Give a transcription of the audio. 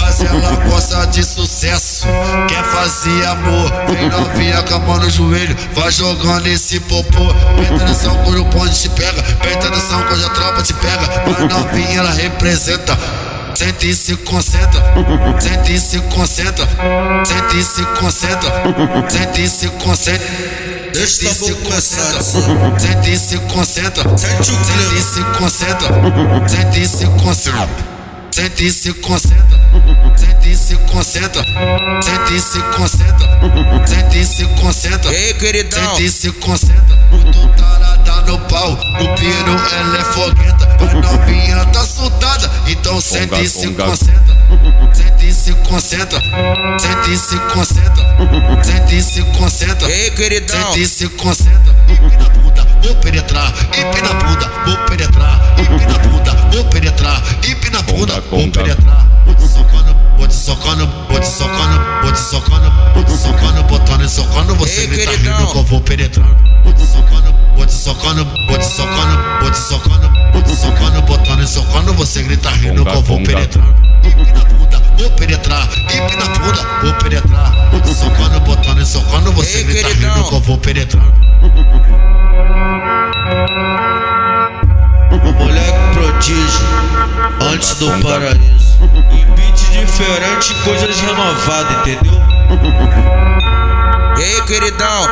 Mas ela gosta de sucesso, quer fazer amor. Vem novinha com a mão no joelho, vai jogando esse popô. Presta atenção quando o ponte te pega, presta atenção quando a tropa te pega. Vai novinha, ela representa. Sente e se concentra, sente e se concentra, sente e se concentra, sente e se concentra. Deixa o tambor começar. Sente e se concentra, Sente o sente e se concentra, sente e se concentra. Sente e se concentra, sente e se concentra, sente e se concentra, sente e se concentra, Ei, queridão. sente e se concentra. Muito tarada no pau, no piro ela é fogueta, a novinha tá soldada, então sente e se concentra, sente e se concentra, sente e se concentra, sente e se concentra. Queridão. Sente e se concentra, empina bunda, vou penetrar, empina a bunda, vou penetrar, empina a bunda, vou penetrar, empina a bunda, vou penetrar. Vou te socando, vou te socando, vou te socando, vou te socando, botando e socando, você grita rindo que eu vou penetrando. Vou te socando, vou te socando, vou te socando, vou te socando, vou te socando, botando e socando, você grita rindo que eu vou conga. Que eu vou penetrando. Moleque prodígio, antes do paraíso. Em beat diferente, coisas renovadas, entendeu? Ei, queridão.